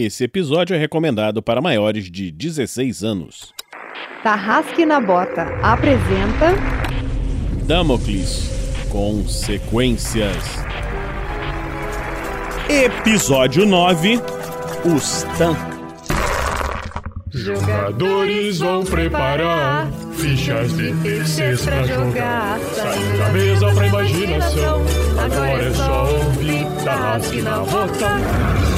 Esse episódio é recomendado para maiores de 16 anos. Tarrasque na Bota apresenta Damocles Consequências. Episódio 9 Os Tan. Jogadores vão preparar fichas de terceiros pra jogar. Saindo da mesa pra imaginação. Agora é só ouvir Tarrasque na Bota.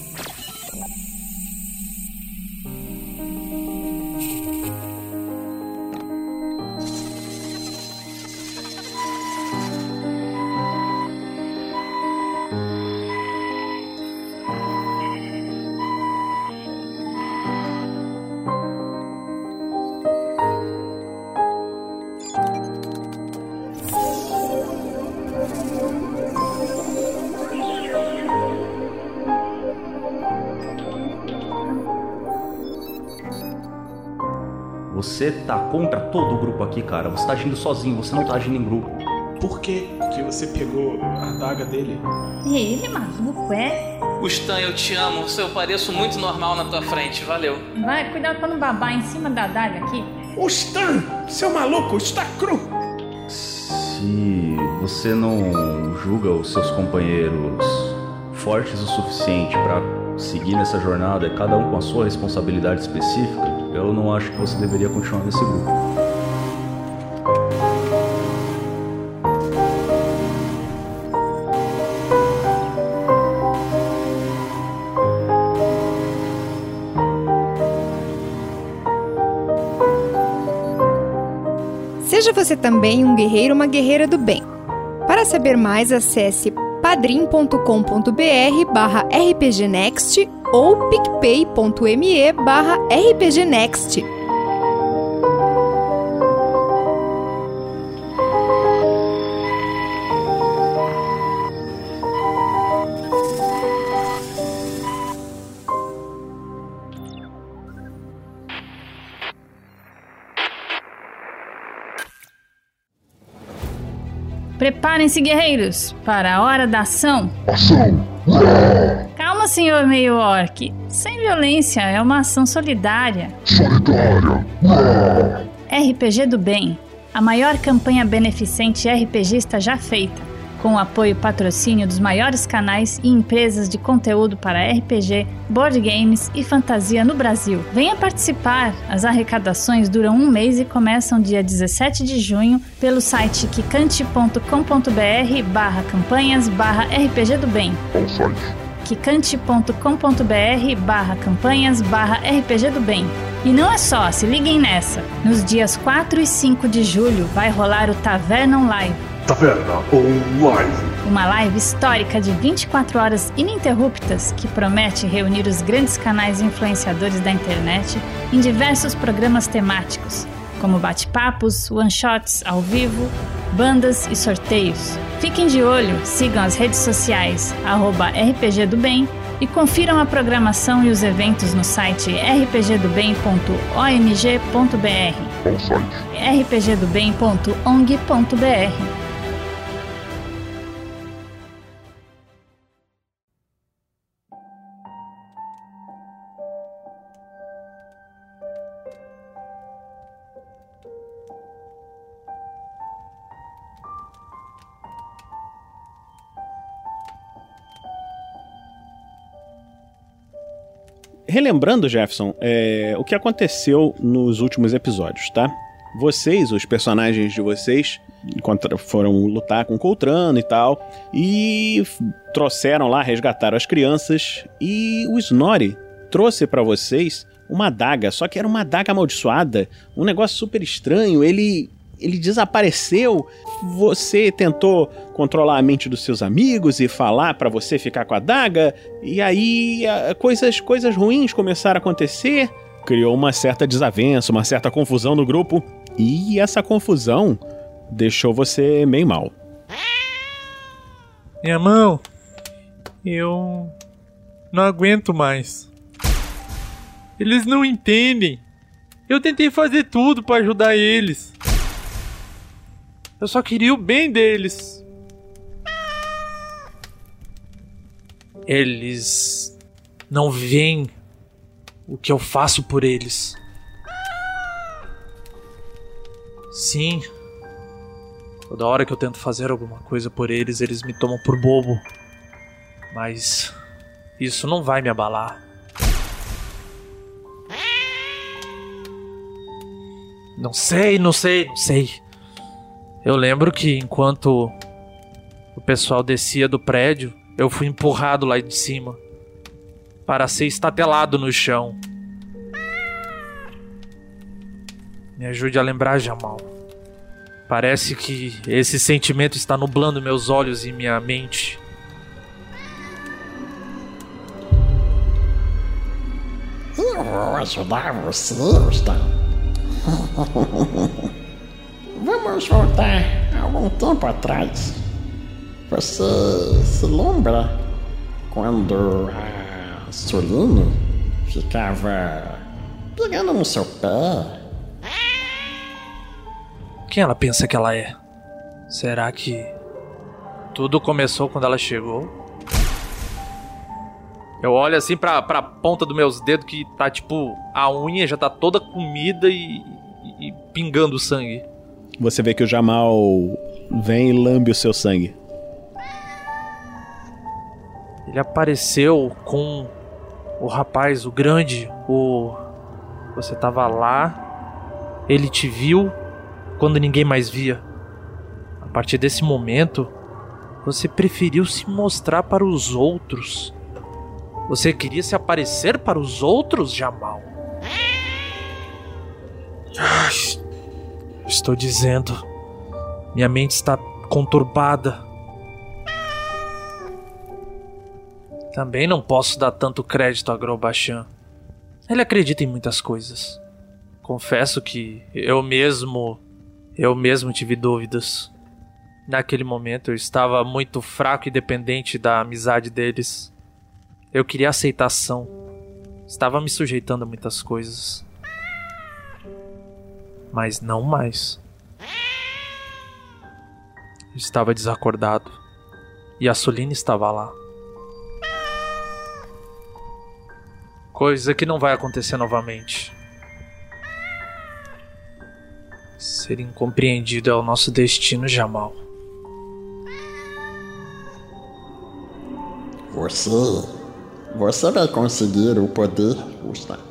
Você tá contra todo o grupo aqui, cara. Você tá agindo sozinho, você não tá agindo em grupo. Por que que você pegou a daga dele? Ele, maluco, é? Stan, eu te amo. Eu pareço muito normal na tua frente. Valeu. Vai, cuidado pra não babar em cima da daga aqui. O Stan, seu maluco, está cru. Se você não julga os seus companheiros fortes o suficiente pra seguir nessa jornada, cada um com a sua responsabilidade específica, eu não acho que você deveria continuar nesse grupo. Seja você também um guerreiro ou uma guerreira do bem. Para saber mais, acesse padrim.com.br barra rpgnext ou picpay.me barra rpgnext. Preparem-se, guerreiros, para a hora da ação. Ação! Calma, senhor meio orc. Sem violência, é uma ação solidária. Solidária! RPG do Bem, a maior campanha beneficente RPGista já feita, com o apoio e patrocínio dos maiores canais e empresas de conteúdo para RPG, board games e fantasia no Brasil. Venha participar! As arrecadações duram um mês e começam dia 17 de junho pelo site quicante.com.br barra campanhas barra RPG do Bem quicante.com.br barra campanhas barra RPG do Bem. E não é só, se liguem nessa. Nos dias 4 e 5 de julho vai rolar o Taverna Live, Taverna Online. uma live histórica de 24 horas ininterruptas que promete reunir os grandes canais influenciadores da internet em diversos programas temáticos, como bate-papos, one-shots ao vivo, bandas e sorteios. Fiquem de olho, sigam as redes sociais arroba RPG do Bem e confiram a programação e os eventos no site rpgdobem.ong.br site. rpgdobem.ong.br Relembrando, Jefferson, é, o que aconteceu nos últimos episódios, tá? Vocês, os personagens de vocês, foram lutar com Coltrano e tal, e trouxeram lá, resgataram as crianças, e o Snorri trouxe pra vocês uma adaga, só que era uma adaga amaldiçoada, um negócio super estranho, ele ele desapareceu. Você tentou controlar a mente dos seus amigos e falar pra você ficar com a adaga, e aí a- coisas coisas ruins começaram a acontecer. Criou uma certa desavença, uma certa confusão no grupo, e essa confusão deixou você meio mal. Minha mão, eu não aguento mais. Eles não entendem. Eu tentei fazer tudo para ajudar eles. Eu só queria o bem deles. Eles não veem o que eu faço por eles. Sim. Toda hora que eu tento fazer alguma coisa por eles, eles me tomam por bobo. Mas isso não vai me abalar. Não sei, não sei, não sei. Eu lembro que enquanto o pessoal descia do prédio, eu fui empurrado lá de cima para ser estatelado no chão. Me ajude a lembrar, Jamal. Parece que esse sentimento está nublando meus olhos e minha mente. Eu vou ajudar você, Stan. Vamos voltar algum tempo atrás. Você se lembra quando a Soline ficava pegando no seu pé? Quem ela pensa que ela é? Será que tudo começou quando ela chegou? Eu olho assim pra, pra ponta dos meus dedos que tá tipo. A unha já tá toda comida e, e, e pingando sangue. Você vê que o Jamal vem e lambe o seu sangue. Ele apareceu com o rapaz, o grande, o. Você tava lá, ele te viu quando ninguém mais via. A partir desse momento, você preferiu se mostrar para os outros. Você queria se aparecer para os outros, Jamal? Estou dizendo. Minha mente está conturbada. Também não posso dar tanto crédito a Grobachan. Ele acredita em muitas coisas. Confesso que eu mesmo. Eu mesmo tive dúvidas. Naquele momento eu estava muito fraco e dependente da amizade deles. Eu queria aceitação. Estava me sujeitando a muitas coisas. Mas não mais. Eu estava desacordado. E a Soline estava lá. Coisa que não vai acontecer novamente. Ser incompreendido é o nosso destino, Jamal. Você. Você vai conseguir o poder, Gustavo.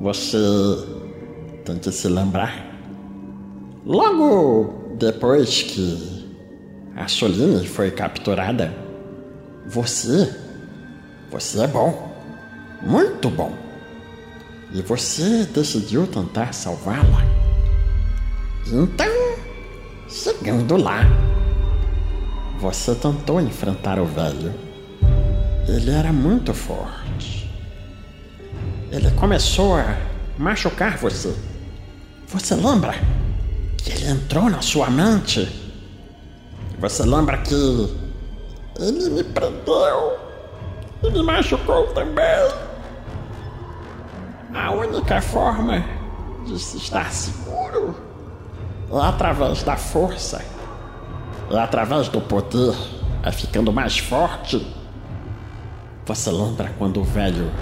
Você tem que se lembrar. Logo depois que a Soline foi capturada, você. Você é bom. Muito bom. E você decidiu tentar salvá-la. Então, chegando lá, você tentou enfrentar o velho. Ele era muito forte. Ele começou a machucar você. Você lembra que ele entrou na sua mente? Você lembra que ele me prendeu e me machucou também? A única forma de se estar seguro é através da força, é através do poder, é ficando mais forte. Você lembra quando o velho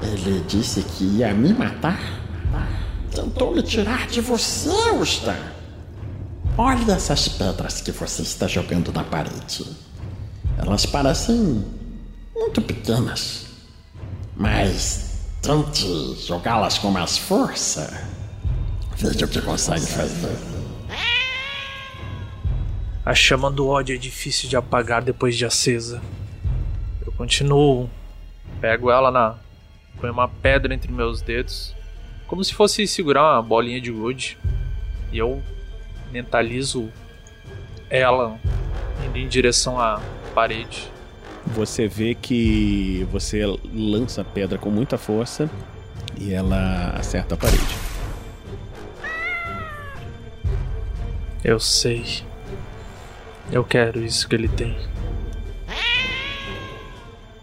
ele disse que ia me matar? Tentou me tirar de você, Ustan. Olha essas pedras que você está jogando na parede. Elas parecem muito pequenas, mas tente jogá-las com mais força. Veja o que consegue fazer. A chama do ódio é difícil de apagar depois de acesa. Eu continuo. Pego ela na. Põe uma pedra entre meus dedos. Como se fosse segurar uma bolinha de gude. E eu mentalizo ela indo em direção à parede. Você vê que você lança a pedra com muita força e ela acerta a parede. Eu sei. Eu quero isso que ele tem.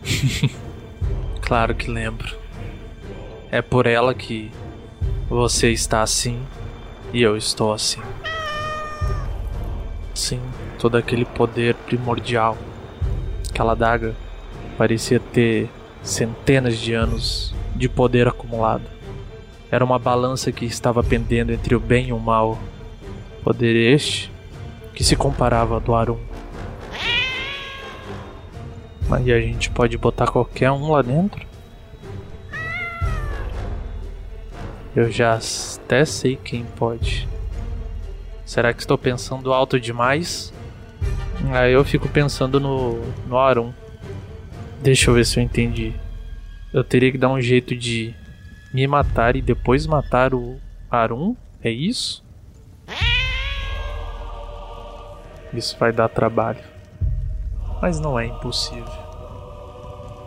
claro que lembro. É por ela que Você está assim e eu estou assim. Sim, todo aquele poder primordial. Aquela daga parecia ter centenas de anos de poder acumulado. Era uma balança que estava pendendo entre o bem e o mal. Poder este que se comparava ao do Arum. Mas a gente pode botar qualquer um lá dentro? Eu já até sei quem pode. Será que estou pensando alto demais? Aí eu fico pensando no, no Arum. Deixa eu ver se eu entendi. Eu teria que dar um jeito de me matar e depois matar o Arum? É isso? Isso vai dar trabalho. Mas não é impossível.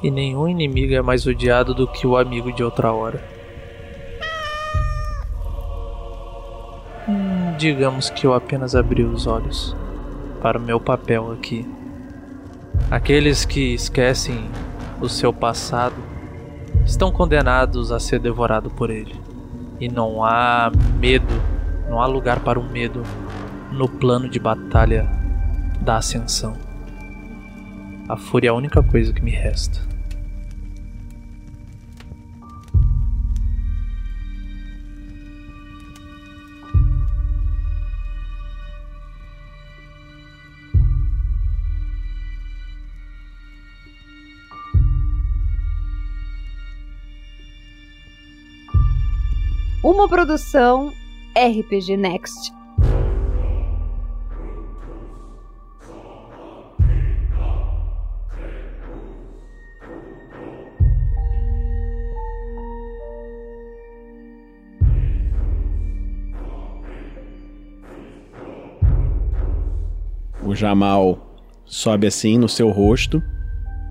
E nenhum inimigo é mais odiado do que o amigo de outra hora. Digamos que eu apenas abri os olhos para o meu papel aqui. Aqueles que esquecem o seu passado estão condenados a ser devorados por ele. E não há medo, não há lugar para o medo no plano de batalha da ascensão. A fúria é a única coisa que me resta. Uma produção RPG Next. O Jamal sobe assim no seu rosto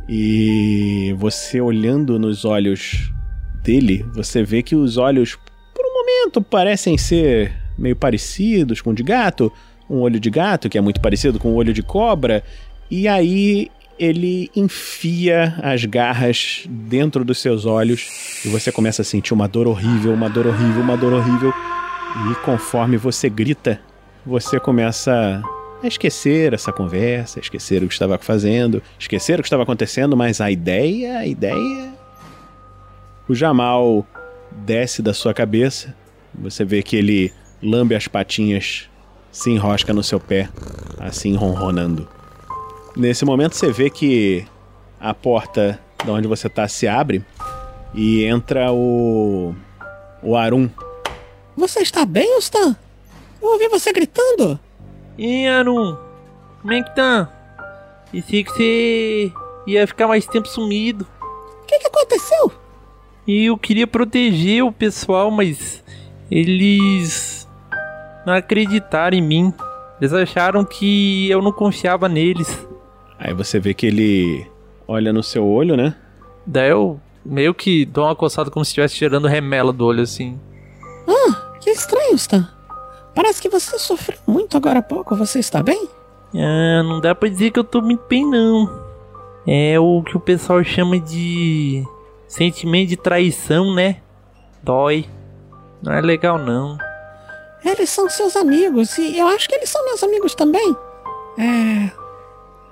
e você olhando nos olhos dele, você vê que os olhos momento parecem ser meio parecidos com o de gato, um olho de gato que é muito parecido com o olho de cobra, e aí ele enfia as garras dentro dos seus olhos e você começa a sentir uma dor horrível, uma dor horrível, uma dor horrível. E conforme você grita, você começa a esquecer essa conversa, esquecer o que estava fazendo, esquecer o que estava acontecendo, mas a ideia, a ideia. O Jamal desce da sua cabeça, você vê que ele lambe as patinhas, se enrosca no seu pé, assim ronronando. Nesse momento você vê que a porta de onde você tá se abre e entra o. o Arum. Você está bem, Stan? Eu ouvi você gritando. E Arum, como é que tá? Pensei que você ia ficar mais tempo sumido. O que, que aconteceu? E eu queria proteger o pessoal, mas eles não acreditaram em mim. Eles acharam que eu não confiava neles. Aí você vê que ele olha no seu olho, né? Daí eu meio que dou uma coçada como se estivesse tirando remela do olho assim. Ah, que estranho, Stan. Parece que você sofreu muito agora há pouco. Você está bem? Ah, não dá pra dizer que eu tô muito bem, não. É o que o pessoal chama de sentimento de traição, né? Dói. Não é legal, não. Eles são seus amigos e eu acho que eles são meus amigos também. É.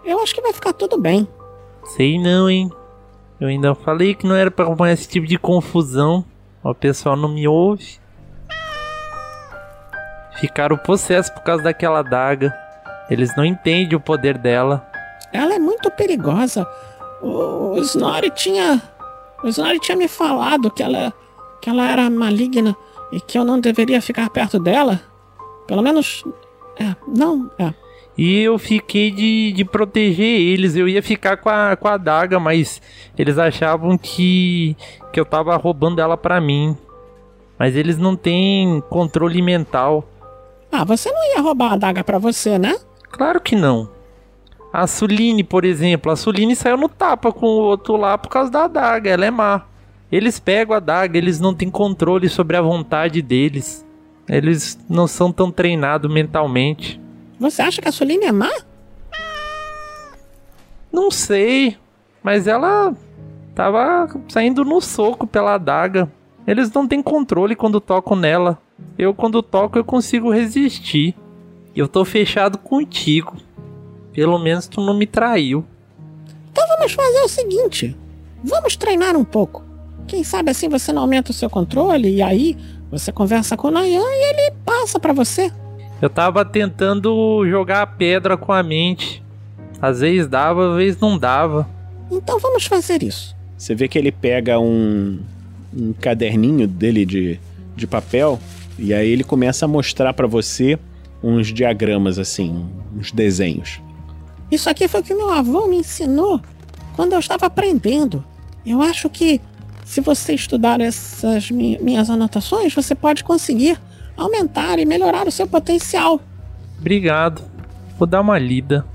Eu acho que vai ficar tudo bem. Sei não, hein? Eu ainda falei que não era pra arrumar esse tipo de confusão. O pessoal não me ouve. Ficaram possessos por causa daquela daga. Eles não entendem o poder dela. Ela é muito perigosa. O, o Snorri tinha. O Snorri tinha me falado que ela. que ela era maligna e que eu não deveria ficar perto dela. Pelo menos. É, não, é. E eu fiquei de, de proteger eles. Eu ia ficar com a, com a adaga, mas eles achavam que, que eu tava roubando ela pra mim. Mas eles não têm controle mental. Ah, você não ia roubar a adaga pra você, né? Claro que não. A Suline, por exemplo, a Suline saiu no tapa com o outro lá por causa da adaga, ela é má. Eles pegam a adaga, eles não têm controle sobre a vontade deles. Eles não são tão treinados mentalmente. Você acha que a Suline é má? Não sei, mas ela tava saindo no soco pela adaga. Eles não têm controle quando tocam nela. Eu, quando toco, eu consigo resistir. Eu tô fechado contigo. Pelo menos tu não me traiu. Então vamos fazer o seguinte: vamos treinar um pouco. Quem sabe assim você não aumenta o seu controle e aí você conversa com o Nayan e ele passa para você. Eu tava tentando jogar a pedra com a mente. Às vezes dava, às vezes não dava. Então vamos fazer isso. Você vê que ele pega um, um caderninho dele de, de papel e aí ele começa a mostrar para você uns diagramas assim, uns desenhos. Isso aqui foi o que meu avô me ensinou quando eu estava aprendendo. Eu acho que se você estudar essas mi minhas anotações, você pode conseguir aumentar e melhorar o seu potencial. Obrigado. Vou dar uma lida.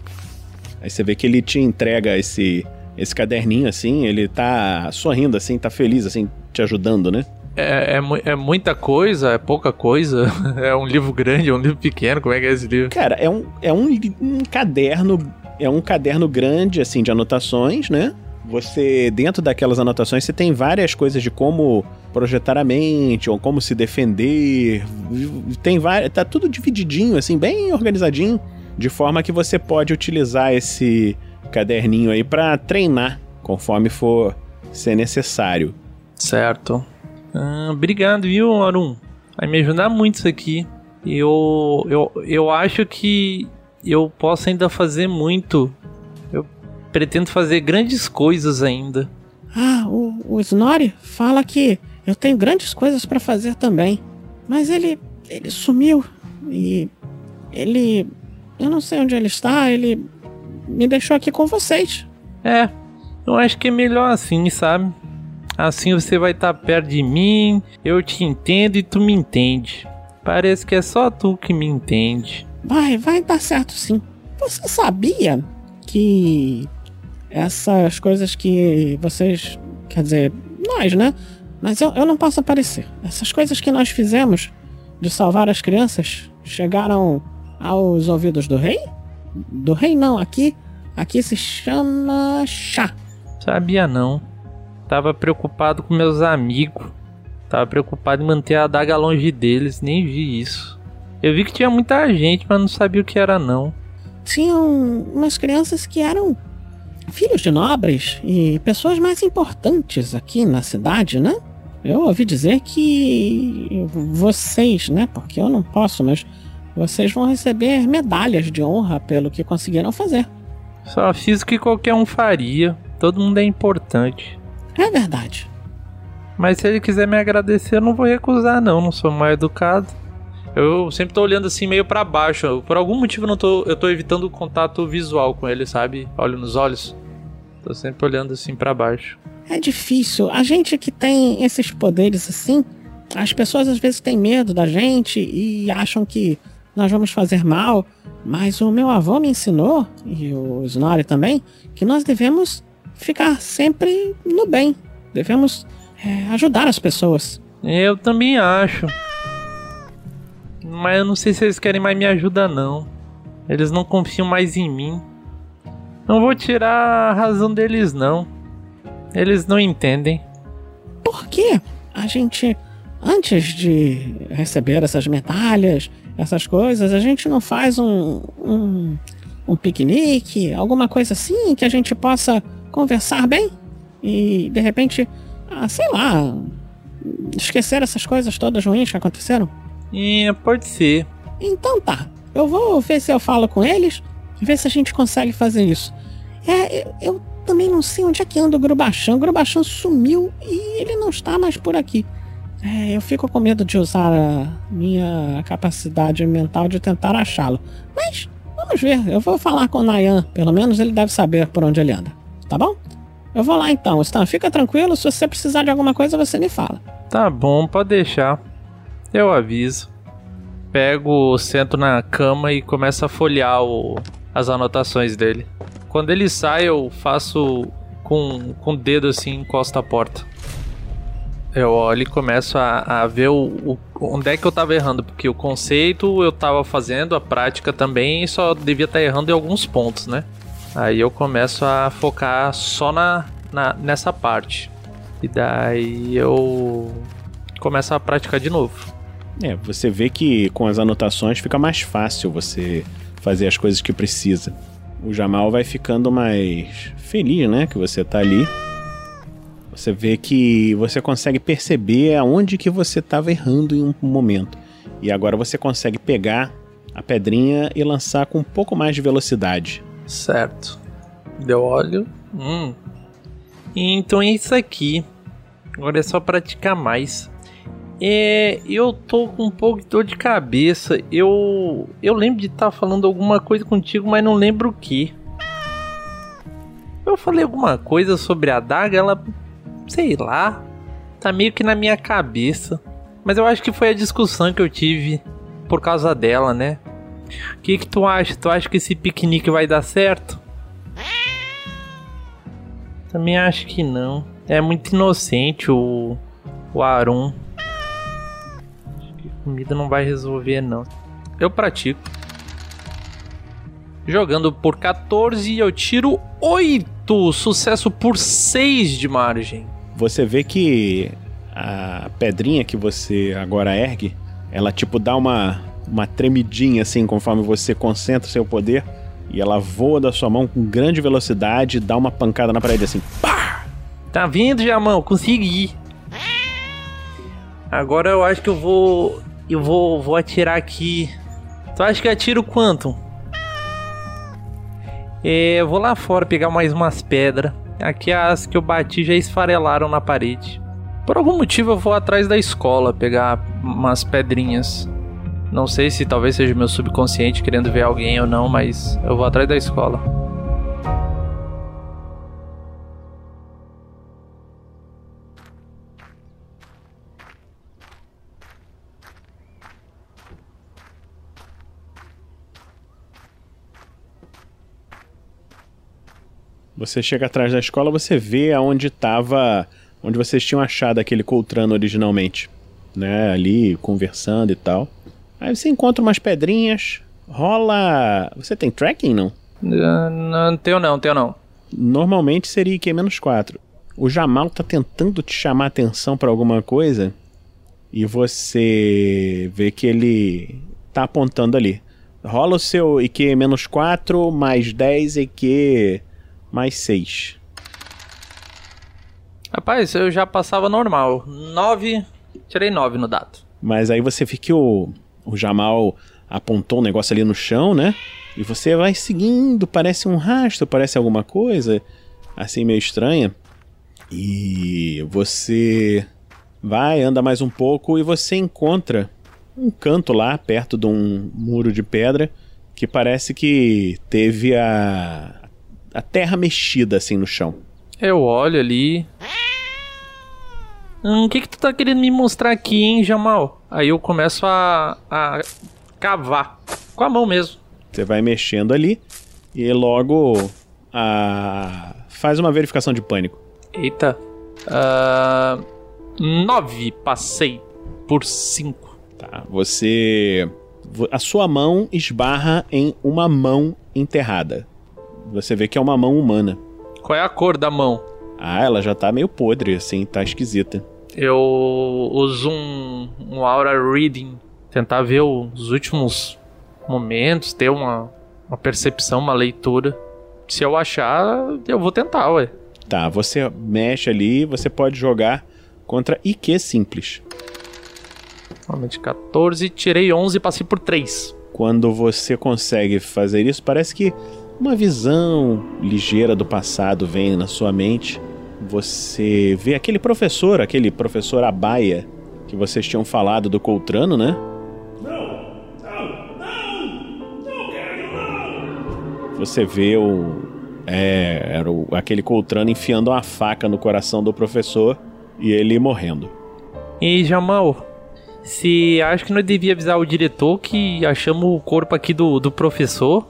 Aí você vê que ele te entrega esse esse caderninho assim, ele tá sorrindo assim, tá feliz assim, te ajudando, né? É, é, é, muita coisa? É pouca coisa? É um livro grande? É um livro pequeno? Como é que é esse livro? Cara, é um, é um, um caderno. É um caderno grande, assim, de anotações, né? Você, dentro daquelas anotações, você tem várias coisas de como projetar a mente, ou como se defender. Tem várias. Tá tudo divididinho, assim, bem organizadinho. De forma que você pode utilizar esse caderninho aí para treinar conforme for ser necessário. Certo. Ah, obrigado, viu, Arun? Vai me ajudar muito isso aqui. Eu, eu, eu acho que eu posso ainda fazer muito. Pretendo fazer grandes coisas ainda. Ah, o, o Snorri fala que eu tenho grandes coisas para fazer também. Mas ele, ele sumiu e ele, eu não sei onde ele está. Ele me deixou aqui com vocês. É, eu acho que é melhor assim, sabe? Assim você vai estar tá perto de mim, eu te entendo e tu me entende. Parece que é só tu que me entende. Vai, vai dar certo sim. Você sabia que essas coisas que vocês. Quer dizer, nós, né? Mas eu, eu não posso aparecer. Essas coisas que nós fizemos de salvar as crianças chegaram aos ouvidos do rei? Do rei não, aqui. Aqui se chama chá. Sabia não. Tava preocupado com meus amigos. Tava preocupado em manter a adaga longe deles, nem vi isso. Eu vi que tinha muita gente, mas não sabia o que era não. Tinham umas crianças que eram filhos de nobres e pessoas mais importantes aqui na cidade, né? Eu ouvi dizer que vocês, né? Porque eu não posso, mas vocês vão receber medalhas de honra pelo que conseguiram fazer. Só fiz o que qualquer um faria. Todo mundo é importante. É verdade. Mas se ele quiser me agradecer, eu não vou recusar, não. Não sou mal educado. Eu sempre tô olhando assim meio para baixo. Por algum motivo eu não tô, eu tô evitando o contato visual com ele, sabe? Olho nos olhos. Tô sempre olhando assim para baixo. É difícil. A gente que tem esses poderes assim, as pessoas às vezes têm medo da gente e acham que nós vamos fazer mal. Mas o meu avô me ensinou, e o Snorri também, que nós devemos ficar sempre no bem. Devemos é, ajudar as pessoas. Eu também acho. Mas eu não sei se eles querem mais me ajudar, não. Eles não confiam mais em mim. Não vou tirar a razão deles, não. Eles não entendem. Por quê? A gente, antes de receber essas medalhas, essas coisas, a gente não faz um, um, um piquenique, alguma coisa assim que a gente possa conversar bem e de repente, ah, sei lá, esquecer essas coisas todas ruins que aconteceram? É, pode ser. Então tá, eu vou ver se eu falo com eles, ver se a gente consegue fazer isso. É, eu, eu também não sei onde é que anda o Grubachan. O Grubachan sumiu e ele não está mais por aqui. É, eu fico com medo de usar a minha capacidade mental de tentar achá-lo. Mas vamos ver, eu vou falar com o Nayan. Pelo menos ele deve saber por onde ele anda tá bom? Eu vou lá então, Stan. Fica tranquilo, se você precisar de alguma coisa, você me fala. Tá bom, pode deixar. Eu aviso. Pego, sento na cama e começo a folhear o, as anotações dele. Quando ele sai, eu faço com, com o dedo assim, encosta a porta. Eu olho e começo a, a ver o, o, onde é que eu tava errando, porque o conceito eu tava fazendo, a prática também, só devia estar tá errando em alguns pontos, né? Aí eu começo a focar só na, na nessa parte. E daí eu começo a praticar de novo. É, você vê que com as anotações fica mais fácil você fazer as coisas que precisa. O Jamal vai ficando mais feliz, né, que você tá ali. Você vê que você consegue perceber aonde que você estava errando em um momento. E agora você consegue pegar a pedrinha e lançar com um pouco mais de velocidade. Certo. Deu óleo. Hum. Então é isso aqui. Agora é só praticar mais. É, eu tô com um pouco de dor de cabeça. Eu eu lembro de estar tá falando alguma coisa contigo, mas não lembro o que. Eu falei alguma coisa sobre a daga, ela sei lá, tá meio que na minha cabeça. Mas eu acho que foi a discussão que eu tive por causa dela, né? O que que tu acha? Tu acha que esse piquenique vai dar certo? Também acho que não. É muito inocente o o Arum. Comida não vai resolver não. Eu pratico. Jogando por 14 eu tiro 8. Sucesso por 6 de margem. Você vê que a pedrinha que você agora ergue, ela tipo dá uma, uma tremidinha assim conforme você concentra seu poder e ela voa da sua mão com grande velocidade, dá uma pancada na parede assim. Pá! Tá vindo, Jamão? Consegui. Agora eu acho que eu vou eu vou vou atirar aqui. Tu acha que eu atiro quanto? É, eu vou lá fora pegar mais umas pedras. Aqui as que eu bati já esfarelaram na parede. Por algum motivo eu vou atrás da escola pegar umas pedrinhas. Não sei se talvez seja meu subconsciente querendo ver alguém ou não, mas eu vou atrás da escola. Você chega atrás da escola, você vê aonde estava, onde vocês tinham achado aquele Coltrano originalmente, né? Ali conversando e tal. Aí você encontra umas pedrinhas, rola. Você tem tracking não? Não, não tenho não, tenho não. Normalmente seria IQ-4. O Jamal tá tentando te chamar a atenção para alguma coisa e você vê que ele tá apontando ali. Rola o seu IQ-4 mais 10 IQ mais 6. Rapaz, eu já passava normal. 9, tirei 9 no dado. Mas aí você vê que o, o Jamal apontou um negócio ali no chão, né? E você vai seguindo, parece um rastro, parece alguma coisa assim meio estranha. E você vai, anda mais um pouco e você encontra um canto lá perto de um muro de pedra que parece que teve a, a terra mexida assim no chão. Eu olho ali. Hum, o que que tu tá querendo me mostrar aqui, hein, Jamal? Aí eu começo a, a cavar. Com a mão mesmo. Você vai mexendo ali e logo a... faz uma verificação de pânico. Eita. Uh, nove, passei por cinco. Tá, você... A sua mão esbarra em uma mão enterrada. Você vê que é uma mão humana. Qual é a cor da mão? Ah, ela já tá meio podre, assim, tá esquisita. Eu uso um, um aura reading, tentar ver os últimos momentos, ter uma, uma percepção, uma leitura. Se eu achar, eu vou tentar, ué. Tá, você mexe ali, você pode jogar contra IQ simples. Normalmente 14, tirei 11 e passei por 3. Quando você consegue fazer isso, parece que uma visão ligeira do passado vem na sua mente. Você vê aquele professor, aquele professor Abaia que vocês tinham falado do Coltrano, né? Não, não, não, não quero não. Você vê o é, era o, aquele Coltrano enfiando uma faca no coração do professor e ele morrendo. E Jamal, se acho que nós devia avisar o diretor que achamos o corpo aqui do, do professor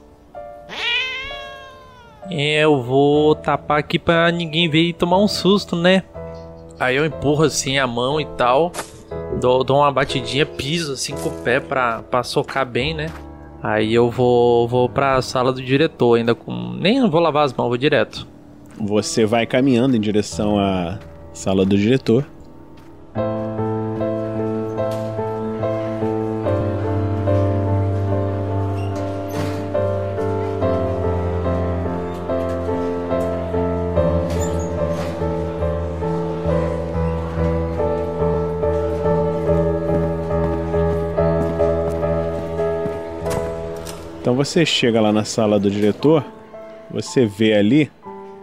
eu vou tapar aqui pra ninguém ver e tomar um susto, né? Aí eu empurro assim a mão e tal. Dou, dou uma batidinha, piso assim com o pé pra, pra socar bem, né? Aí eu vou, vou pra sala do diretor, ainda com. Nem vou lavar as mãos, vou direto. Você vai caminhando em direção à sala do diretor. Você chega lá na sala do diretor, você vê ali,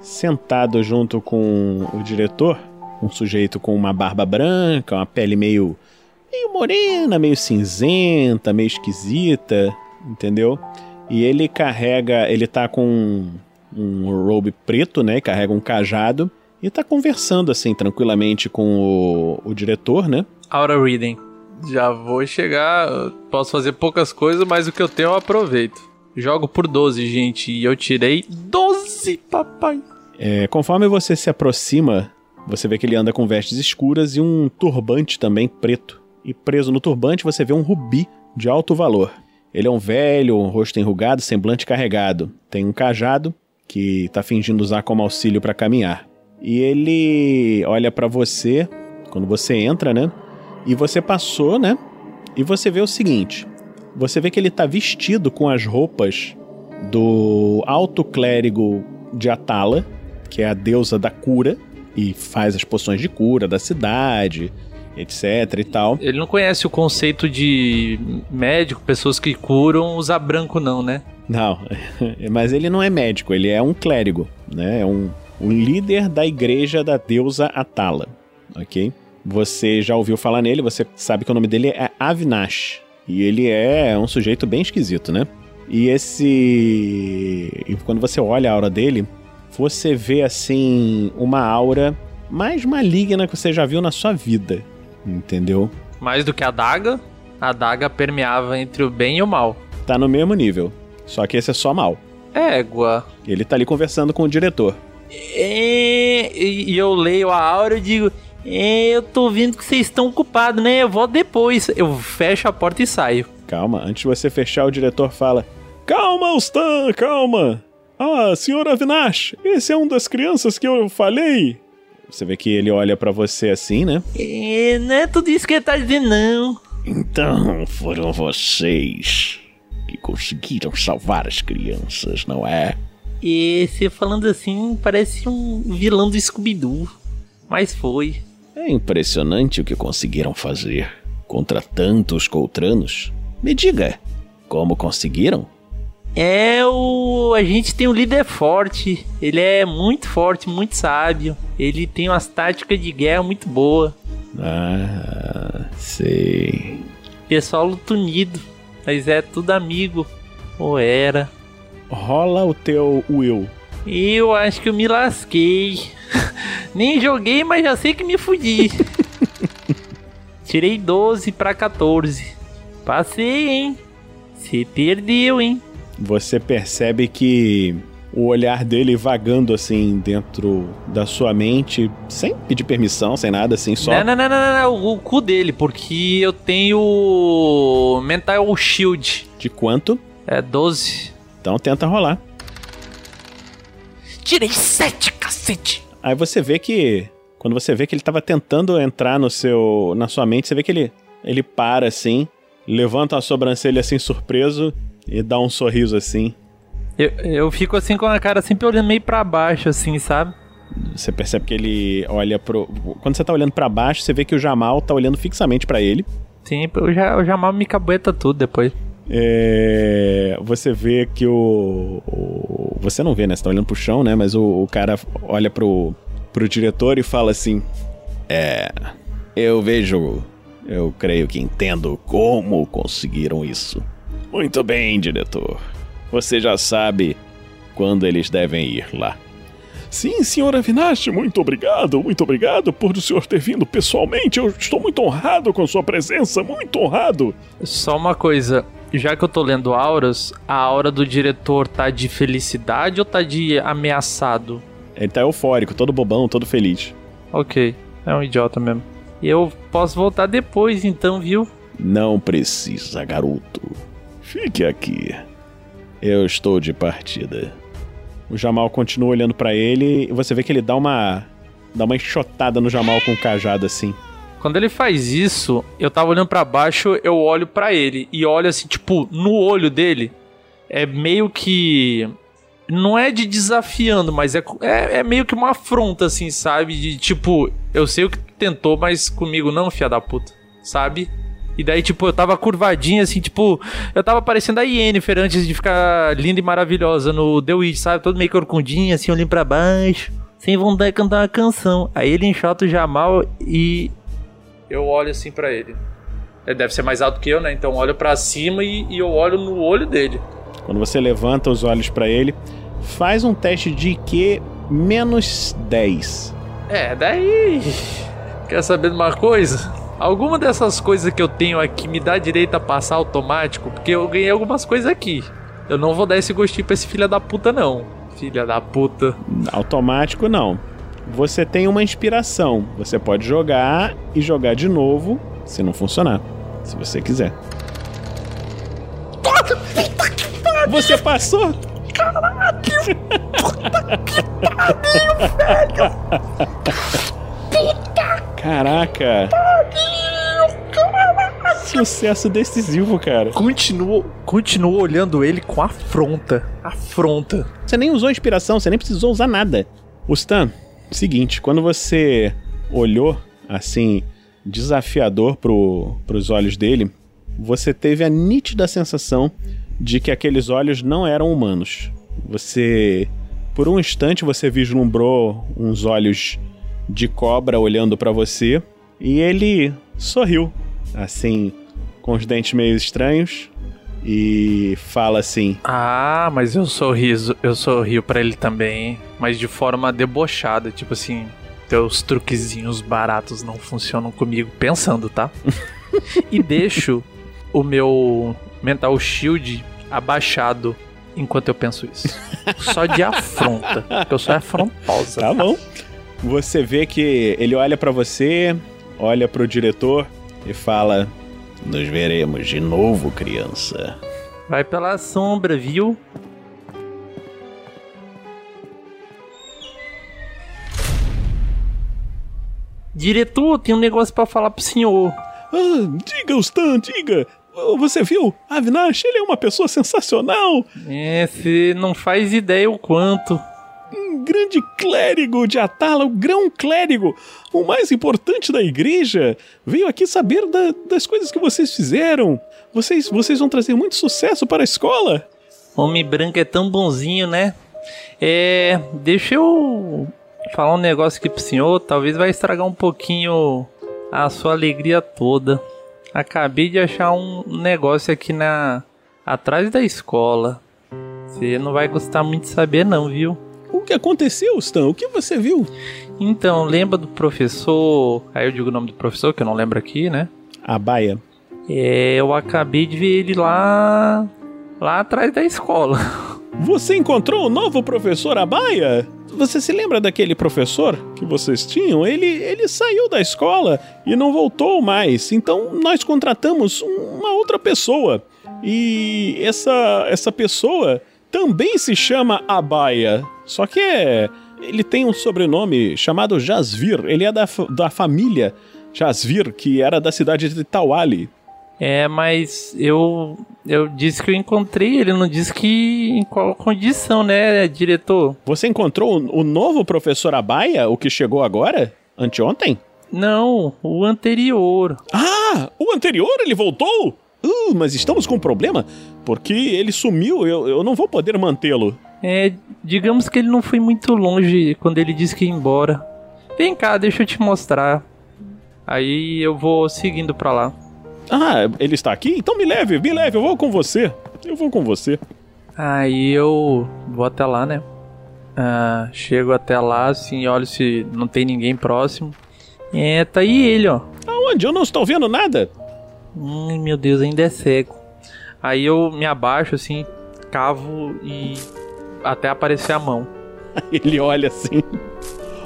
sentado junto com o diretor, um sujeito com uma barba branca, uma pele meio, meio morena, meio cinzenta, meio esquisita, entendeu? E ele carrega, ele tá com um, um robe preto, né? Carrega um cajado e tá conversando assim tranquilamente com o, o diretor, né? Aura Reading. Já vou chegar, posso fazer poucas coisas, mas o que eu tenho eu aproveito. Jogo por 12, gente, e eu tirei 12, papai. É, conforme você se aproxima, você vê que ele anda com vestes escuras e um turbante também preto. E preso no turbante você vê um rubi de alto valor. Ele é um velho, um rosto enrugado, semblante carregado. Tem um cajado que tá fingindo usar como auxílio para caminhar. E ele olha para você quando você entra, né? E você passou, né? E você vê o seguinte: você vê que ele tá vestido com as roupas do alto clérigo de Atala, que é a deusa da cura e faz as poções de cura da cidade, etc e tal. Ele não conhece o conceito de médico, pessoas que curam, usar branco não, né? Não, mas ele não é médico, ele é um clérigo, né? É um, um líder da igreja da deusa Atala, ok? Você já ouviu falar nele, você sabe que o nome dele é Avinash. E ele é um sujeito bem esquisito, né? E esse. E quando você olha a aura dele, você vê assim uma aura mais maligna que você já viu na sua vida. Entendeu? Mais do que a daga, a daga permeava entre o bem e o mal. Tá no mesmo nível. Só que esse é só mal. Égua. Ele tá ali conversando com o diretor. É, e eu leio a aura e digo: é, Eu tô vendo que vocês estão ocupados, né? Eu volto depois. Eu fecho a porta e saio. Calma, antes de você fechar, o diretor fala: Calma, Stan, calma. Ah, senhor Avinash, esse é um das crianças que eu falei. Você vê que ele olha para você assim, né? É, não é tudo isso que ele tá dizendo, não. Então foram vocês que conseguiram salvar as crianças, não é? E você falando assim, parece um vilão do Scooby-Doo. Mas foi. É impressionante o que conseguiram fazer contra tantos coltranos. Me diga, como conseguiram? É o. A gente tem um líder forte. Ele é muito forte, muito sábio. Ele tem umas táticas de guerra muito boa. Ah, sei. Pessoal luta unido. Mas é tudo amigo. Ou era. Rola o teu Will. Eu acho que eu me lasquei. Nem joguei, mas já sei que me fudi. Tirei 12 para 14. Passei, hein? Você perdeu, hein? Você percebe que o olhar dele vagando assim dentro da sua mente, sem pedir permissão, sem nada, assim, só. Não, não, não, não, não, o cu dele, porque eu tenho Mental Shield. De quanto? É 12. Então tenta rolar. Tirei 7, cacete! Aí você vê que. Quando você vê que ele tava tentando entrar no seu. na sua mente, você vê que ele. ele para assim, levanta a sobrancelha assim surpreso e dá um sorriso assim. Eu, eu fico assim com a cara sempre olhando meio pra baixo, assim, sabe? Você percebe que ele olha pro. Quando você tá olhando para baixo, você vê que o Jamal tá olhando fixamente para ele. Sim, o, o Jamal me cabueta tudo depois. É, você vê que o, o, Você não vê, né? Você tá olhando pro chão, né? Mas o, o cara olha pro, pro diretor e fala assim: É. Eu vejo. Eu creio que entendo como conseguiram isso. Muito bem, diretor. Você já sabe quando eles devem ir lá. Sim, senhor Avinash, muito obrigado, muito obrigado por o senhor ter vindo pessoalmente. Eu estou muito honrado com sua presença, muito honrado. Só uma coisa, já que eu tô lendo auras, a aura do diretor tá de felicidade ou tá de ameaçado? Ele tá eufórico, todo bobão, todo feliz. Ok, é um idiota mesmo. Eu posso voltar depois então, viu? Não precisa, garoto. Fique aqui. Eu estou de partida. O Jamal continua olhando para ele e você vê que ele dá uma dá uma enxotada no Jamal com o cajado assim. Quando ele faz isso, eu tava olhando para baixo, eu olho para ele e olho assim, tipo, no olho dele é meio que não é de desafiando, mas é, é, é meio que uma afronta assim, sabe? De tipo, eu sei o que tu tentou, mas comigo não, fia da puta, sabe? E daí, tipo, eu tava curvadinho, assim, tipo, eu tava parecendo a Yennefer antes de ficar linda e maravilhosa no The Witch, sabe? Todo meio corcundinho, assim, olhando pra baixo, sem vontade de cantar uma canção. Aí ele enxota o Jamal e eu olho assim pra ele. Ele deve ser mais alto que eu, né? Então eu olho pra cima e, e eu olho no olho dele. Quando você levanta os olhos pra ele, faz um teste de IQ menos 10. É, daí. Quer saber de uma coisa? Alguma dessas coisas que eu tenho aqui me dá direito a passar automático, porque eu ganhei algumas coisas aqui. Eu não vou dar esse gostinho pra esse filho da puta, não. Filha da puta. Automático não. Você tem uma inspiração. Você pode jogar e jogar de novo se não funcionar. Se você quiser. Você passou? Caraca! Sucesso decisivo, cara. Continuo, continuo olhando ele com afronta. Afronta. Você nem usou inspiração, você nem precisou usar nada. O Stan, seguinte, quando você olhou assim, desafiador pro, pros olhos dele, você teve a nítida sensação de que aqueles olhos não eram humanos. Você, por um instante, você vislumbrou uns olhos de cobra olhando para você e ele sorriu, assim, com os dentes meio estranhos e fala assim: Ah, mas eu sorriso, eu sorrio para ele também, mas de forma debochada, tipo assim, teus truquezinhos baratos não funcionam comigo, pensando, tá? e deixo o meu mental shield abaixado enquanto eu penso isso. Só de afronta, porque eu sou afrontosa. Tá bom. Você vê que ele olha para você, olha pro diretor e fala: Nos veremos de novo, criança. Vai pela sombra, viu? Diretor, tem um negócio para falar pro senhor. Ah, diga, Stan, diga. Você viu? Avinash, ele é uma pessoa sensacional. É, você não faz ideia o quanto. Um grande clérigo de Atala, o grão clérigo, o mais importante da igreja, veio aqui saber da, das coisas que vocês fizeram. Vocês, vocês vão trazer muito sucesso para a escola. Homem branco é tão bonzinho, né? É. Deixa eu falar um negócio aqui pro senhor, talvez vai estragar um pouquinho a sua alegria toda. Acabei de achar um negócio aqui na atrás da escola. Você não vai gostar muito de saber não, viu? O que aconteceu, Stan? O que você viu? Então, lembra do professor. Aí eu digo o nome do professor, que eu não lembro aqui, né? A Baia. É, eu acabei de ver ele lá. lá atrás da escola. Você encontrou o novo professor Abaia? Você se lembra daquele professor que vocês tinham? Ele, ele saiu da escola e não voltou mais. Então nós contratamos uma outra pessoa. E essa, essa pessoa também se chama Abaia. Só que é, ele tem um sobrenome chamado Jasvir. Ele é da, da família Jasvir, que era da cidade de Tawali. É, mas eu eu disse que eu encontrei, ele não disse que em qual condição, né, diretor? Você encontrou o novo professor Abaia, o que chegou agora? Anteontem? Não, o anterior. Ah, o anterior ele voltou? Uh, mas estamos com um problema, porque ele sumiu, eu, eu não vou poder mantê-lo. É, digamos que ele não foi muito longe quando ele disse que ia embora. Vem cá, deixa eu te mostrar. Aí eu vou seguindo pra lá. Ah, ele está aqui? Então me leve, me leve, eu vou com você. Eu vou com você. Aí eu vou até lá, né? Ah, chego até lá, assim, olho se não tem ninguém próximo. É, tá aí ele, ó. Aonde? Eu não estou vendo nada. Hum, meu Deus, ainda é cego. Aí eu me abaixo, assim, cavo e até aparecer a mão. ele olha assim.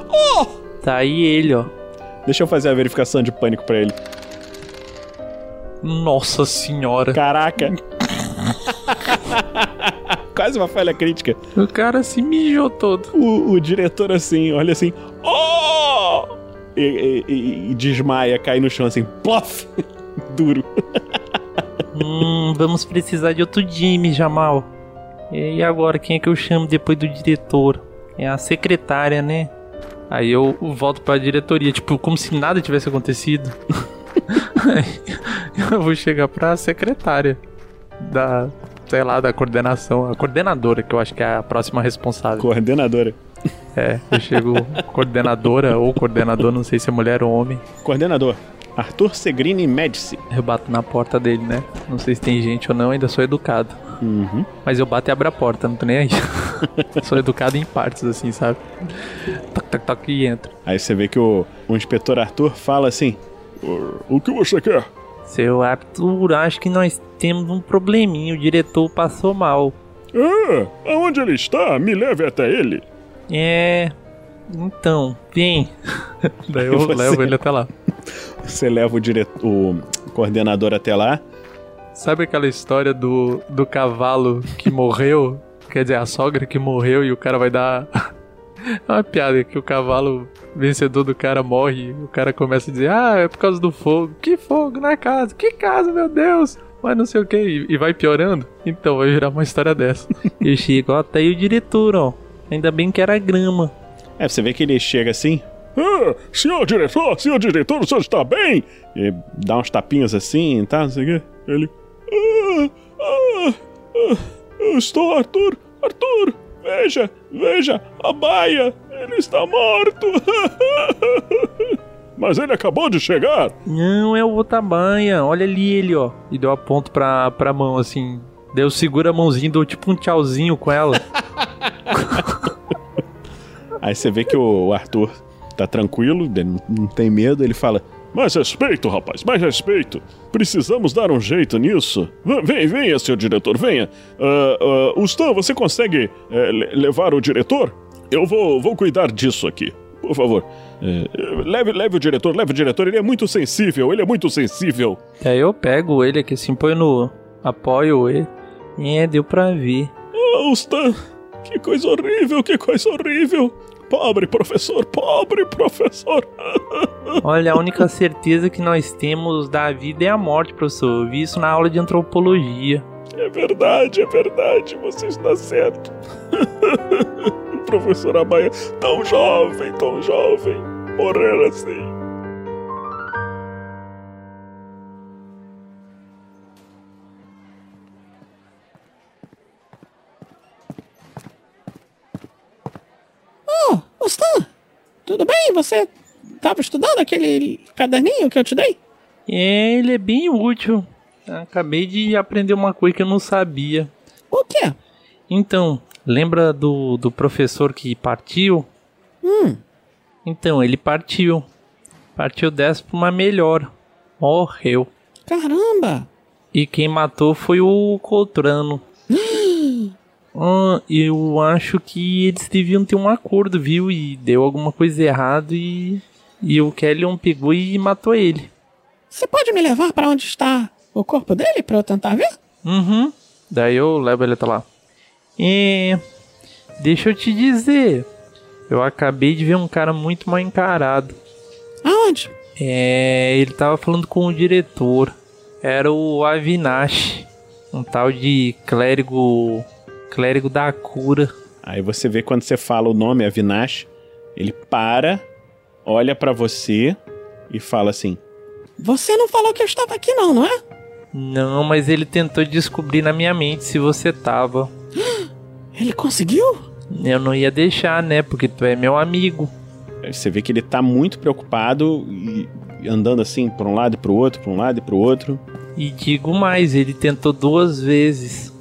Oh! Tá aí ele, ó. Deixa eu fazer a verificação de pânico para ele. Nossa senhora. Caraca. Quase uma falha crítica. O cara se mijou todo. O, o diretor assim, olha assim. Oh! E, e, e, desmaia, cai no chão assim, plof! Duro. hum, vamos precisar de outro time, Jamal. E agora, quem é que eu chamo depois do diretor? É a secretária, né? Aí eu volto pra diretoria, tipo, como se nada tivesse acontecido. eu vou chegar pra secretária da, sei lá, da coordenação, a coordenadora, que eu acho que é a próxima responsável. Coordenadora. É, eu chego coordenadora ou coordenador, não sei se é mulher ou homem. Coordenador. Arthur Segrini Medici. Eu bato na porta dele, né? Não sei se tem gente ou não, ainda sou educado. Uhum. Mas eu bato e abro a porta, não tô nem aí. sou educado em partes, assim, sabe? Toc, toc, toc e entra. Aí você vê que o, o inspetor Arthur fala assim: O que você quer? Seu Arthur, acho que nós temos um probleminha. O diretor passou mal. Ah, aonde ele está? Me leve até ele. É. Então, vem. Daí eu Você- levo ele até lá. Você leva o, diretor, o coordenador até lá. Sabe aquela história do, do cavalo que morreu? Quer dizer, a sogra que morreu e o cara vai dar. É uma piada que o cavalo vencedor do cara morre. O cara começa a dizer: Ah, é por causa do fogo. Que fogo na casa? Que casa, meu Deus? Mas não sei o que. E vai piorando. Então vai virar uma história dessa. Eu chego, ó, tá aí o diretor, ó. Ainda bem que era grama. É, você vê que ele chega assim. Ah, senhor diretor, senhor diretor, o senhor está bem? E dá uns tapinhos assim, tá? Não sei o quê. Ele. Ah, ah, ah, eu estou, Arthur, Arthur, veja, veja, a baia, ele está morto. Mas ele acabou de chegar. Não, é o Otabanha. Olha ali ele, ó. E deu a ponto pra, pra mão, assim. Deu segura a mãozinha, deu tipo um tchauzinho com ela. Aí você vê que o Arthur tá tranquilo, não tem medo, ele fala. Mais respeito, rapaz, mais respeito. Precisamos dar um jeito nisso. Vem, venha, senhor diretor, venha. Ah, ah, Ustan, você consegue le- levar o diretor? Eu vou, vou cuidar disso aqui. Por favor. Eh, leve, leve o diretor, leve o diretor. Ele é muito sensível, ele é muito sensível. Aí eu pego ele aqui assim, põe no. Apoio ele. É, deu pra ver. Ah, Ustan, que coisa horrível, que coisa horrível. Pobre professor, pobre professor. Olha, a única certeza que nós temos da vida é a morte, professor. Eu vi isso na aula de antropologia. É verdade, é verdade, você está certo. Professor Abaia, tão jovem, tão jovem, morrer assim. Oh, Stan, tudo bem? Você estava estudando aquele caderninho que eu te dei? É, ele é bem útil. Acabei de aprender uma coisa que eu não sabia. O quê? Então, lembra do, do professor que partiu? Hum, Então, ele partiu. Partiu dessa pra uma melhor. Morreu. caramba! E quem matou foi o Coltrano. Ah, eu acho que eles deviam ter um acordo, viu? E deu alguma coisa errada e. E o Kellyon pegou e matou ele. Você pode me levar para onde está o corpo dele para eu tentar ver? Uhum. Daí eu levo ele até lá. E. Deixa eu te dizer. Eu acabei de ver um cara muito mal encarado. Aonde? É. Ele tava falando com o diretor. Era o Avinash. Um tal de clérigo. Clérigo da cura. Aí você vê quando você fala o nome Avinash, ele para, olha pra você e fala assim: Você não falou que eu estava aqui não, não é? Não, mas ele tentou descobrir na minha mente se você tava. Ele conseguiu? Eu não ia deixar, né? Porque tu é meu amigo. Você vê que ele tá muito preocupado e andando assim pra um lado e pro outro, pra um lado e pro outro. E digo mais, ele tentou duas vezes.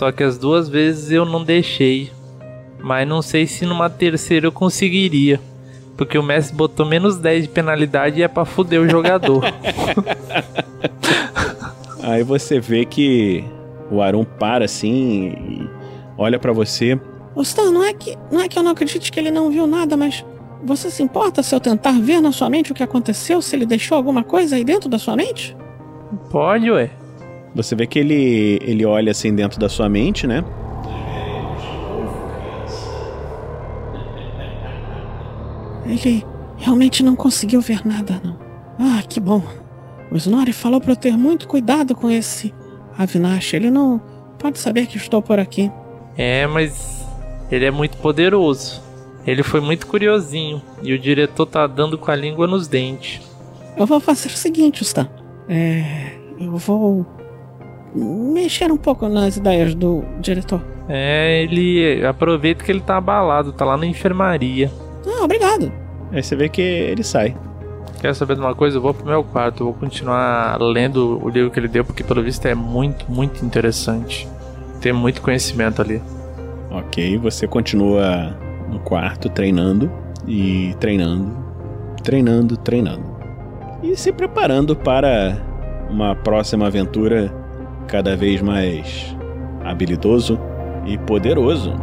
Só que as duas vezes eu não deixei. Mas não sei se numa terceira eu conseguiria. Porque o Messi botou menos 10 de penalidade e é pra fuder o jogador. Aí você vê que o Arum para assim e olha pra você. Ô Stan, não é que não é que eu não acredite que ele não viu nada, mas você se importa se eu tentar ver na sua mente o que aconteceu, se ele deixou alguma coisa aí dentro da sua mente? Pode, ué. Você vê que ele, ele olha assim dentro da sua mente, né? Ele realmente não conseguiu ver nada, não. Ah, que bom. O Snorri falou para eu ter muito cuidado com esse Avinash. Ele não pode saber que estou por aqui. É, mas ele é muito poderoso. Ele foi muito curiosinho. E o diretor tá dando com a língua nos dentes. Eu vou fazer o seguinte, Stan. É, eu vou mexer um pouco nas ideias do diretor. É, ele aproveita que ele tá abalado, tá lá na enfermaria. Ah, obrigado. Aí você vê que ele sai. Quer saber de uma coisa? Eu vou pro meu quarto, eu vou continuar lendo o livro que ele deu, porque pelo visto é muito, muito interessante. Tem muito conhecimento ali. Ok, você continua no quarto treinando e treinando, treinando, treinando. E se preparando para uma próxima aventura cada vez mais habilidoso e poderoso.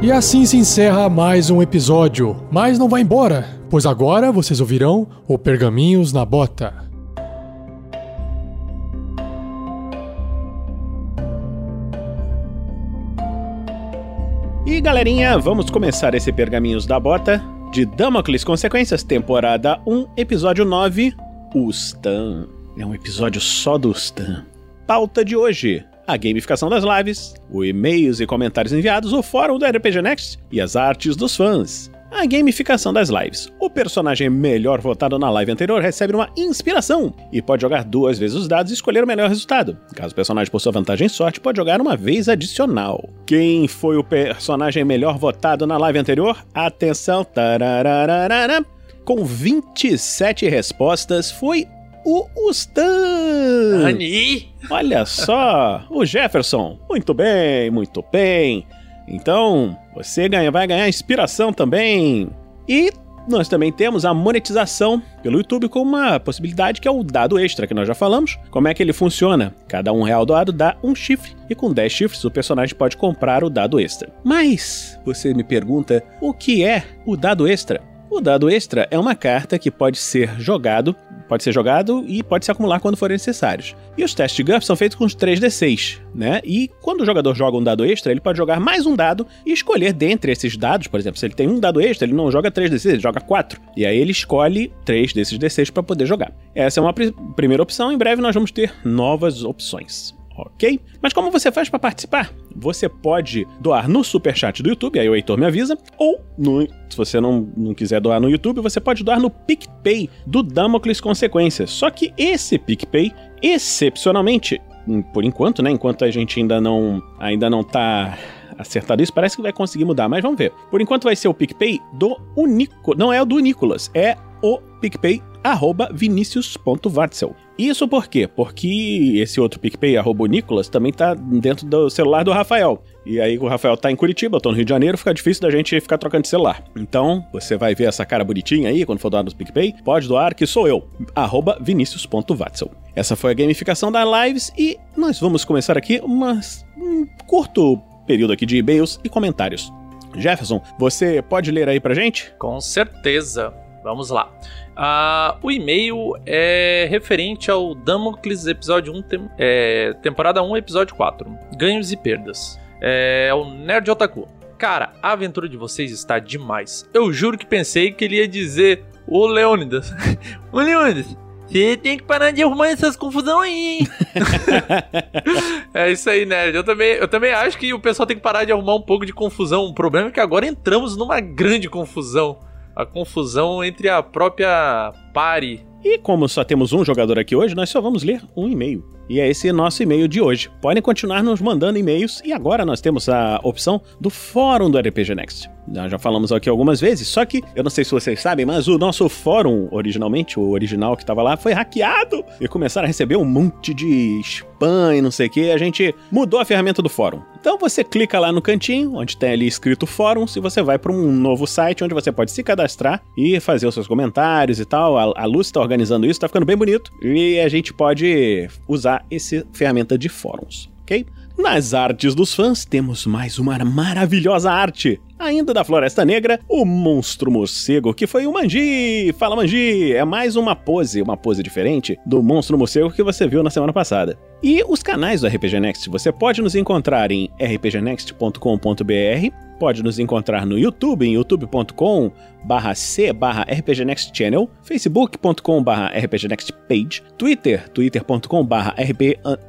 E assim se encerra mais um episódio. Mas não vai embora, pois agora vocês ouvirão o Pergaminhos na Bota. Galerinha, vamos começar esse Pergaminhos da Bota de Damocles Consequências, temporada 1, episódio 9, Ustan. É um episódio só do Ustan. Pauta de hoje: a gamificação das lives, os e-mails e comentários enviados, o fórum do RPG Next e as artes dos fãs. A gamificação das lives. O personagem melhor votado na live anterior recebe uma inspiração e pode jogar duas vezes os dados e escolher o melhor resultado. Caso o personagem possua vantagem em sorte, pode jogar uma vez adicional. Quem foi o personagem melhor votado na live anterior? Atenção! Tarararara. Com 27 respostas, foi o Ustan! Ani! Olha só, o Jefferson. Muito bem, muito bem. Então, você ganha, vai ganhar inspiração também. E nós também temos a monetização pelo YouTube como uma possibilidade que é o dado extra, que nós já falamos. Como é que ele funciona? Cada um real doado dá um chifre, e com 10 chifres o personagem pode comprar o dado extra. Mas, você me pergunta, o que é o dado extra? O dado extra é uma carta que pode ser jogado, pode ser jogado e pode se acumular quando forem necessários. E os testes de GURPS são feitos com os 3d6, né? E quando o jogador joga um dado extra, ele pode jogar mais um dado e escolher dentre esses dados, por exemplo, se ele tem um dado extra, ele não joga 3d6, ele joga 4. E aí ele escolhe 3 desses d6 para poder jogar. Essa é uma pr primeira opção, em breve nós vamos ter novas opções ok? Mas como você faz para participar? Você pode doar no superchat do YouTube, aí o Heitor me avisa, ou no, se você não, não quiser doar no YouTube, você pode doar no PicPay do Damocles Consequências. Só que esse PicPay, excepcionalmente, por enquanto, né, enquanto a gente ainda não ainda não tá acertado isso, parece que vai conseguir mudar, mas vamos ver. Por enquanto vai ser o PicPay do Unico, não é o do Nicolas, é o PicPay arroba vinicius.vatzel. Isso por quê? Porque esse outro PicPay, arroba Nicolas, também tá dentro do celular do Rafael. E aí o Rafael tá em Curitiba, eu tô no Rio de Janeiro, fica difícil da gente ficar trocando de celular. Então, você vai ver essa cara bonitinha aí quando for doar no PicPay, pode doar que sou eu, arroba vinicius.vatzel. Essa foi a gamificação da Lives e nós vamos começar aqui umas, um curto período aqui de e-mails e comentários. Jefferson, você pode ler aí pra gente? Com certeza. Vamos lá. Uh, o e-mail é referente ao Damocles episódio 1, tem, é, temporada 1, episódio 4. Ganhos e perdas. É, é o Nerd Otaku. Cara, a aventura de vocês está demais. Eu juro que pensei que ele ia dizer o Leônidas. o Leônidas, você tem que parar de arrumar essas confusão aí, hein? é isso aí, nerd. Eu também, eu também acho que o pessoal tem que parar de arrumar um pouco de confusão. O problema é que agora entramos numa grande confusão a confusão entre a própria pare. E como só temos um jogador aqui hoje, nós só vamos ler um e-mail. E é esse nosso e-mail de hoje. Podem continuar nos mandando e-mails e agora nós temos a opção do fórum do RPG Next. Nós já falamos aqui algumas vezes, só que eu não sei se vocês sabem, mas o nosso fórum, originalmente, o original que estava lá, foi hackeado e começaram a receber um monte de spam e não sei o que. A gente mudou a ferramenta do fórum. Então você clica lá no cantinho, onde tem ali escrito fórum, se você vai para um novo site onde você pode se cadastrar e fazer os seus comentários e tal. A, a Luz está organizando isso, está ficando bem bonito e a gente pode usar essa ferramenta de fóruns, ok? Nas artes dos fãs, temos mais uma maravilhosa arte. Ainda da Floresta Negra, o monstro morcego, que foi o Manji. Fala, Manji! É mais uma pose, uma pose diferente do monstro morcego que você viu na semana passada. E os canais do RPG Next, você pode nos encontrar em rpgnext.com.br, pode nos encontrar no YouTube, em youtube.com barra C barra facebook.com barra Twitter, twitter.com barra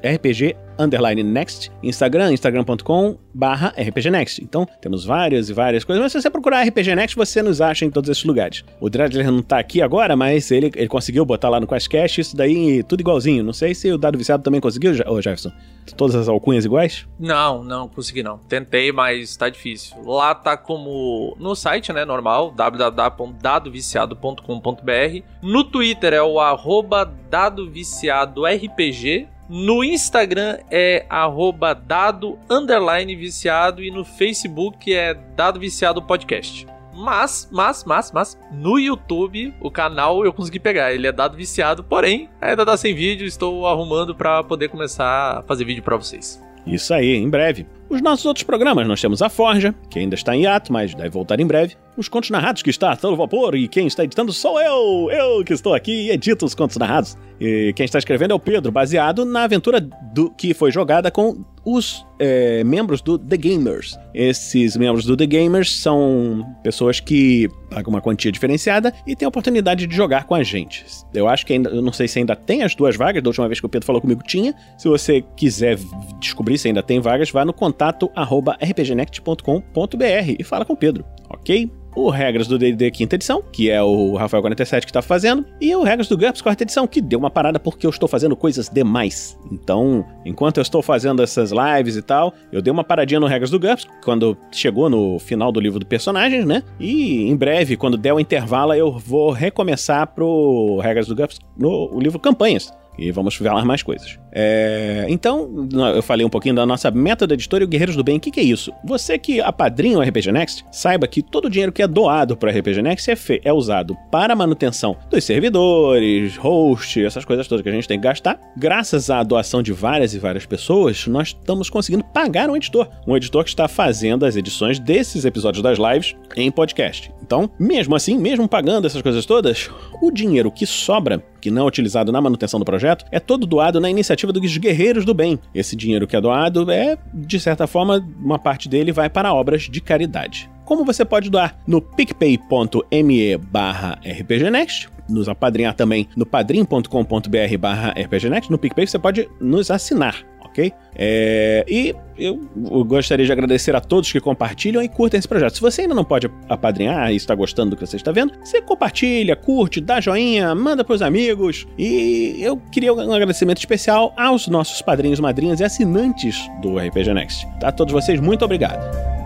RPG underline next, Instagram, instagram.com barra RPG Next. Então, temos várias e várias coisas, mas se você procurar RPG Next, você nos acha em todos esses lugares. O Dredler não tá aqui agora, mas ele, ele conseguiu botar lá no Questcast isso daí tudo igualzinho. Não sei se o Dado Viciado também conseguiu, ô Jefferson. Todas as alcunhas iguais? Não, não consegui não. Tentei, mas tá difícil. Lá tá como no site, né, normal, www.dadoviciado.com.br. No Twitter é o arroba dadoviciadorpg. No Instagram é arroba dado underline viciado e no Facebook é dado viciado podcast. Mas, mas, mas, mas, no YouTube, o canal eu consegui pegar. Ele é dado viciado, porém, ainda tá sem vídeo. Estou arrumando para poder começar a fazer vídeo para vocês. Isso aí, em breve. Os nossos outros programas, nós temos a Forja, que ainda está em ato, mas deve voltar em breve. Os contos narrados que está a todo vapor e quem está editando sou eu, eu que estou aqui e edito os contos narrados. E quem está escrevendo é o Pedro, baseado na aventura do que foi jogada com os é, membros do The Gamers. Esses membros do The Gamers são pessoas que pagam uma quantia diferenciada e têm a oportunidade de jogar com a gente. Eu acho que ainda, eu não sei se ainda tem as duas vagas, da última vez que o Pedro falou comigo tinha. Se você quiser descobrir se ainda tem vagas, vá no contato arroba rpgnect.com.br e fala com o Pedro, ok? o Regras do D&D quinta edição, que é o Rafael 47 que está fazendo, e o Regras do GURPS quarta edição, que deu uma parada porque eu estou fazendo coisas demais. Então, enquanto eu estou fazendo essas lives e tal, eu dei uma paradinha no Regras do GURPS, quando chegou no final do livro do personagem, né? E em breve, quando der o intervalo, eu vou recomeçar pro Regras do GURPS no livro Campanhas e vamos falar mais coisas. É, então, eu falei um pouquinho da nossa meta da editora e o Guerreiros do Bem. O que, que, é isso? Você que apadrinha o RPG Next, saiba que todo o dinheiro que é doado para o RPG Next é, é usado para a manutenção dos servidores, host, essas coisas todas que a gente tem que gastar. Graças à doação de várias e várias pessoas, nós estamos conseguindo pagar um editor. Um editor que está fazendo as edições desses episódios das lives em podcast. Então, mesmo assim, mesmo pagando essas coisas todas, o dinheiro que sobra, que não é utilizado na manutenção do projeto, é todo doado na iniciativa dos Guerreiros do Bem. Esse dinheiro que é doado é, de certa forma, uma parte dele vai para obras de caridade. Como você pode doar? No picpay.me barra rpgnext, nos apadrinhar também no padrim.com.br barra rpgnext, no PicPay você pode nos assinar ok? É, e eu gostaria de agradecer a todos que compartilham e curtem esse projeto. Se você ainda não pode apadrinhar e está gostando do que você está vendo, você compartilha, curte, dá joinha, manda para os amigos. E eu queria um agradecimento especial aos nossos padrinhos, madrinhas e assinantes do RPG Next. A todos vocês, muito obrigado.